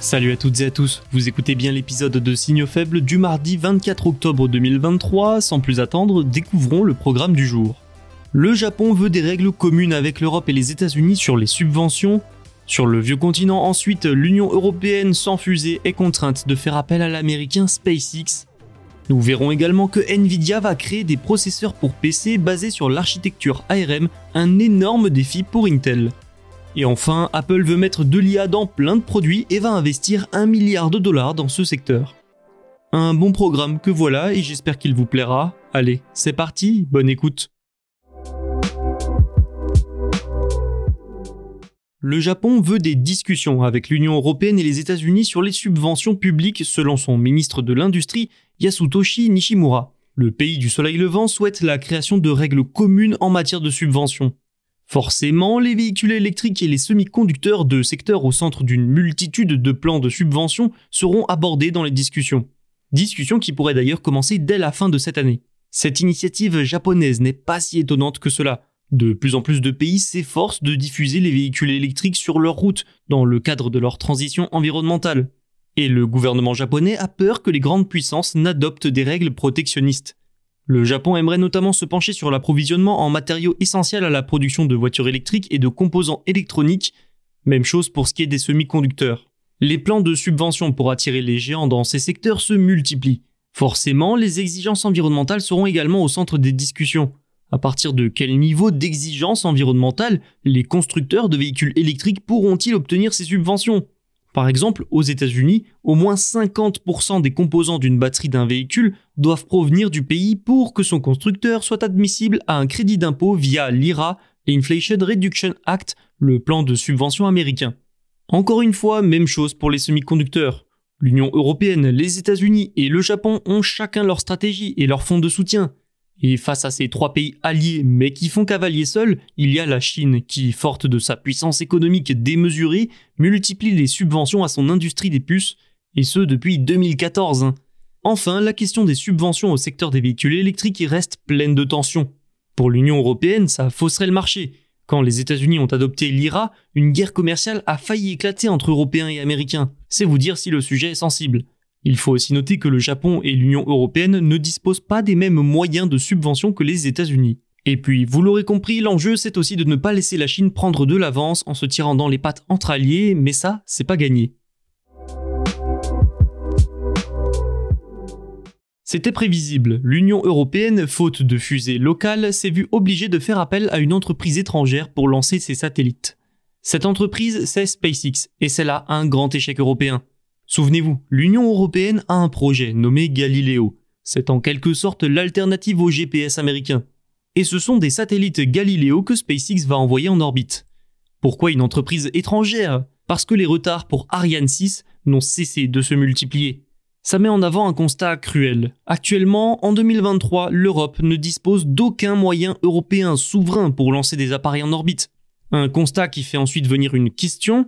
Salut à toutes et à tous, vous écoutez bien l'épisode de Signaux faibles du mardi 24 octobre 2023. Sans plus attendre, découvrons le programme du jour. Le Japon veut des règles communes avec l'Europe et les États-Unis sur les subventions. Sur le vieux continent, ensuite, l'Union européenne sans fusée est contrainte de faire appel à l'américain SpaceX. Nous verrons également que Nvidia va créer des processeurs pour PC basés sur l'architecture ARM, un énorme défi pour Intel. Et enfin, Apple veut mettre de l'IA dans plein de produits et va investir un milliard de dollars dans ce secteur. Un bon programme que voilà et j'espère qu'il vous plaira. Allez, c'est parti, bonne écoute. Le Japon veut des discussions avec l'Union européenne et les États-Unis sur les subventions publiques selon son ministre de l'Industrie, Yasutoshi Nishimura. Le pays du soleil levant souhaite la création de règles communes en matière de subventions. Forcément, les véhicules électriques et les semi-conducteurs, de secteurs au centre d'une multitude de plans de subventions, seront abordés dans les discussions. Discussions qui pourraient d'ailleurs commencer dès la fin de cette année. Cette initiative japonaise n'est pas si étonnante que cela. De plus en plus de pays s'efforcent de diffuser les véhicules électriques sur leurs routes dans le cadre de leur transition environnementale. Et le gouvernement japonais a peur que les grandes puissances n'adoptent des règles protectionnistes. Le Japon aimerait notamment se pencher sur l'approvisionnement en matériaux essentiels à la production de voitures électriques et de composants électroniques, même chose pour ce qui est des semi-conducteurs. Les plans de subvention pour attirer les géants dans ces secteurs se multiplient. Forcément, les exigences environnementales seront également au centre des discussions. À partir de quel niveau d'exigence environnementale les constructeurs de véhicules électriques pourront-ils obtenir ces subventions? Par exemple, aux États-Unis, au moins 50% des composants d'une batterie d'un véhicule doivent provenir du pays pour que son constructeur soit admissible à un crédit d'impôt via l'IRA, l'Inflation Reduction Act, le plan de subvention américain. Encore une fois, même chose pour les semi-conducteurs. L'Union européenne, les États-Unis et le Japon ont chacun leur stratégie et leur fonds de soutien. Et face à ces trois pays alliés mais qui font cavalier seul, il y a la Chine qui, forte de sa puissance économique démesurée, multiplie les subventions à son industrie des puces, et ce depuis 2014. Enfin, la question des subventions au secteur des véhicules électriques reste pleine de tensions. Pour l'Union européenne, ça fausserait le marché. Quand les États-Unis ont adopté l'IRA, une guerre commerciale a failli éclater entre Européens et Américains. C'est vous dire si le sujet est sensible. Il faut aussi noter que le Japon et l'Union européenne ne disposent pas des mêmes moyens de subvention que les États-Unis. Et puis, vous l'aurez compris, l'enjeu c'est aussi de ne pas laisser la Chine prendre de l'avance en se tirant dans les pattes entre alliés, mais ça, c'est pas gagné. C'était prévisible, l'Union européenne, faute de fusées locales, s'est vue obligée de faire appel à une entreprise étrangère pour lancer ses satellites. Cette entreprise, c'est SpaceX, et c'est là un grand échec européen. Souvenez-vous, l'Union européenne a un projet nommé Galileo. C'est en quelque sorte l'alternative au GPS américain. Et ce sont des satellites Galileo que SpaceX va envoyer en orbite. Pourquoi une entreprise étrangère? Parce que les retards pour Ariane 6 n'ont cessé de se multiplier. Ça met en avant un constat cruel. Actuellement, en 2023, l'Europe ne dispose d'aucun moyen européen souverain pour lancer des appareils en orbite. Un constat qui fait ensuite venir une question.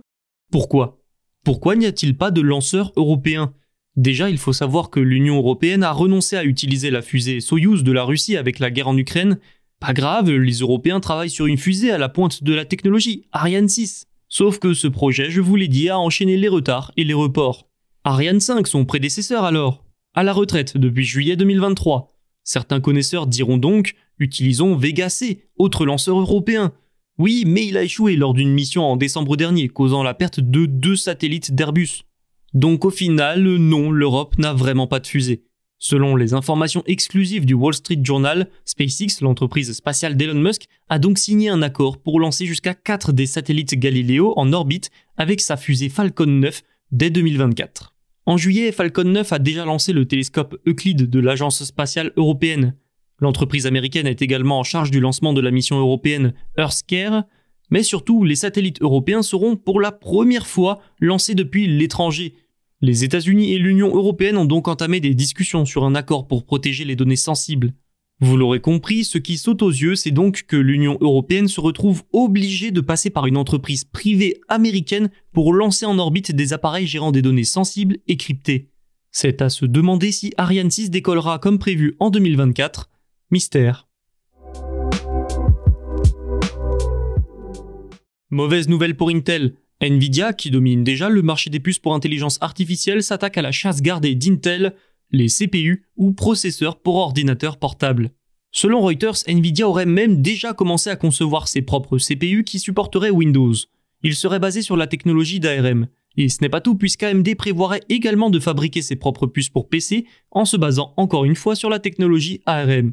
Pourquoi? Pourquoi n'y a-t-il pas de lanceur européen Déjà, il faut savoir que l'Union européenne a renoncé à utiliser la fusée Soyuz de la Russie avec la guerre en Ukraine. Pas grave, les Européens travaillent sur une fusée à la pointe de la technologie, Ariane 6. Sauf que ce projet, je vous l'ai dit, a enchaîné les retards et les reports. Ariane 5, son prédécesseur alors, à la retraite depuis juillet 2023. Certains connaisseurs diront donc utilisons Vega C, autre lanceur européen. Oui, mais il a échoué lors d'une mission en décembre dernier, causant la perte de deux satellites d'Airbus. Donc au final, non, l'Europe n'a vraiment pas de fusée. Selon les informations exclusives du Wall Street Journal, SpaceX, l'entreprise spatiale d'Elon Musk, a donc signé un accord pour lancer jusqu'à 4 des satellites Galileo en orbite avec sa fusée Falcon 9 dès 2024. En juillet, Falcon 9 a déjà lancé le télescope Euclide de l'Agence spatiale européenne. L'entreprise américaine est également en charge du lancement de la mission européenne EarthScare, mais surtout les satellites européens seront pour la première fois lancés depuis l'étranger, les États-Unis et l'Union européenne ont donc entamé des discussions sur un accord pour protéger les données sensibles. Vous l'aurez compris, ce qui saute aux yeux, c'est donc que l'Union européenne se retrouve obligée de passer par une entreprise privée américaine pour lancer en orbite des appareils gérant des données sensibles et cryptées. C'est à se demander si Ariane 6 décollera comme prévu en 2024. Mystère. Mauvaise nouvelle pour Intel. Nvidia, qui domine déjà le marché des puces pour intelligence artificielle, s'attaque à la chasse gardée d'Intel, les CPU ou processeurs pour ordinateurs portables. Selon Reuters, Nvidia aurait même déjà commencé à concevoir ses propres CPU qui supporteraient Windows. Il serait basé sur la technologie d'ARM. Et ce n'est pas tout puisqu'AMD prévoirait également de fabriquer ses propres puces pour PC en se basant encore une fois sur la technologie ARM.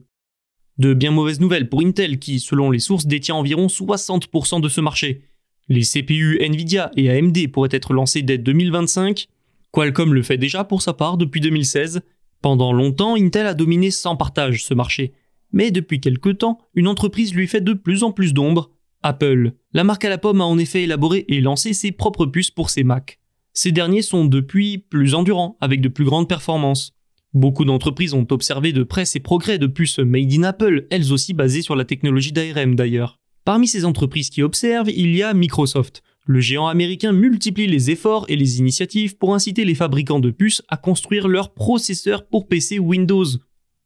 De bien mauvaises nouvelles pour Intel qui, selon les sources, détient environ 60% de ce marché. Les CPU Nvidia et AMD pourraient être lancés dès 2025. Qualcomm le fait déjà pour sa part depuis 2016. Pendant longtemps, Intel a dominé sans partage ce marché. Mais depuis quelque temps, une entreprise lui fait de plus en plus d'ombre, Apple. La marque à la pomme a en effet élaboré et lancé ses propres puces pour ses Mac. Ces derniers sont depuis plus endurants, avec de plus grandes performances. Beaucoup d'entreprises ont observé de près ces progrès de puces made in Apple, elles aussi basées sur la technologie d'ARM d'ailleurs. Parmi ces entreprises qui observent, il y a Microsoft. Le géant américain multiplie les efforts et les initiatives pour inciter les fabricants de puces à construire leurs processeurs pour PC Windows.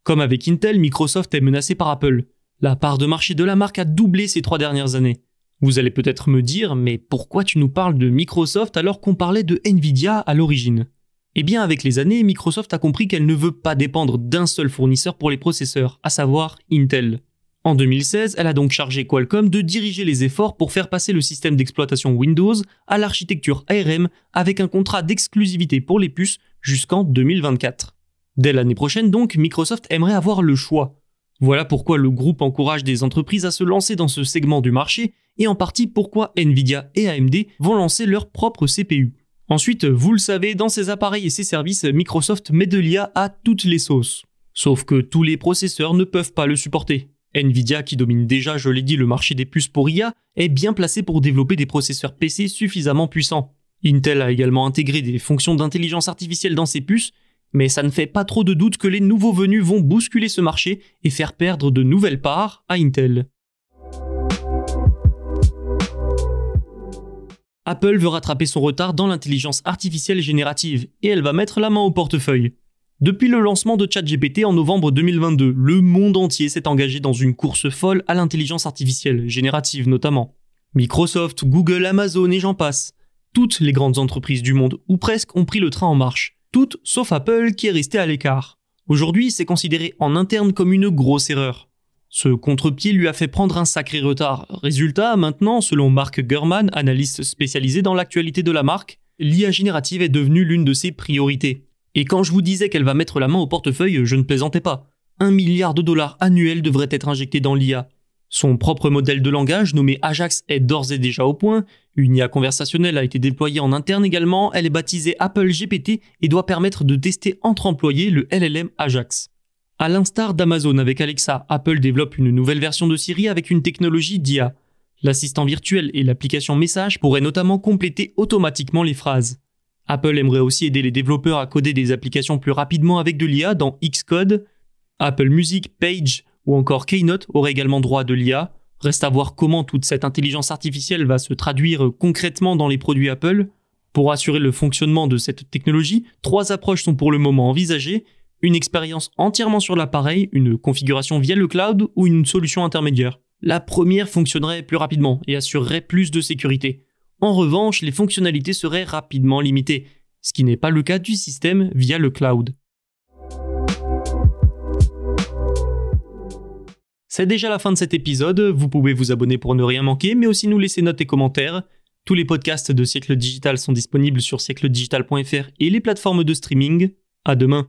Comme avec Intel, Microsoft est menacé par Apple. La part de marché de la marque a doublé ces trois dernières années. Vous allez peut-être me dire, mais pourquoi tu nous parles de Microsoft alors qu'on parlait de Nvidia à l'origine? Eh bien, avec les années, Microsoft a compris qu'elle ne veut pas dépendre d'un seul fournisseur pour les processeurs, à savoir Intel. En 2016, elle a donc chargé Qualcomm de diriger les efforts pour faire passer le système d'exploitation Windows à l'architecture ARM avec un contrat d'exclusivité pour les puces jusqu'en 2024. Dès l'année prochaine donc, Microsoft aimerait avoir le choix. Voilà pourquoi le groupe encourage des entreprises à se lancer dans ce segment du marché et en partie pourquoi Nvidia et AMD vont lancer leur propre CPU. Ensuite, vous le savez, dans ces appareils et ces services, Microsoft met de l'IA à toutes les sauces. Sauf que tous les processeurs ne peuvent pas le supporter. Nvidia, qui domine déjà, je l'ai dit, le marché des puces pour IA, est bien placé pour développer des processeurs PC suffisamment puissants. Intel a également intégré des fonctions d'intelligence artificielle dans ses puces, mais ça ne fait pas trop de doute que les nouveaux venus vont bousculer ce marché et faire perdre de nouvelles parts à Intel. Apple veut rattraper son retard dans l'intelligence artificielle générative et elle va mettre la main au portefeuille. Depuis le lancement de ChatGPT en novembre 2022, le monde entier s'est engagé dans une course folle à l'intelligence artificielle, générative notamment. Microsoft, Google, Amazon et j'en passe. Toutes les grandes entreprises du monde, ou presque, ont pris le train en marche. Toutes sauf Apple qui est resté à l'écart. Aujourd'hui, c'est considéré en interne comme une grosse erreur. Ce contre-pied lui a fait prendre un sacré retard. Résultat, maintenant, selon Mark Gurman, analyste spécialisé dans l'actualité de la marque, l'IA générative est devenue l'une de ses priorités. Et quand je vous disais qu'elle va mettre la main au portefeuille, je ne plaisantais pas. Un milliard de dollars annuels devrait être injecté dans l'IA. Son propre modèle de langage, nommé Ajax, est d'ores et déjà au point. Une IA conversationnelle a été déployée en interne également. Elle est baptisée Apple GPT et doit permettre de tester entre employés le LLM Ajax. À l'instar d'Amazon avec Alexa, Apple développe une nouvelle version de Siri avec une technologie d'IA. L'assistant virtuel et l'application message pourraient notamment compléter automatiquement les phrases. Apple aimerait aussi aider les développeurs à coder des applications plus rapidement avec de l'IA dans Xcode. Apple Music, Page ou encore Keynote auraient également droit de l'IA. Reste à voir comment toute cette intelligence artificielle va se traduire concrètement dans les produits Apple. Pour assurer le fonctionnement de cette technologie, trois approches sont pour le moment envisagées. Une expérience entièrement sur l'appareil, une configuration via le cloud ou une solution intermédiaire. La première fonctionnerait plus rapidement et assurerait plus de sécurité. En revanche, les fonctionnalités seraient rapidement limitées, ce qui n'est pas le cas du système via le cloud. C'est déjà la fin de cet épisode, vous pouvez vous abonner pour ne rien manquer, mais aussi nous laisser notes et commentaires. Tous les podcasts de Siècle Digital sont disponibles sur siècledigital.fr et les plateformes de streaming. À demain.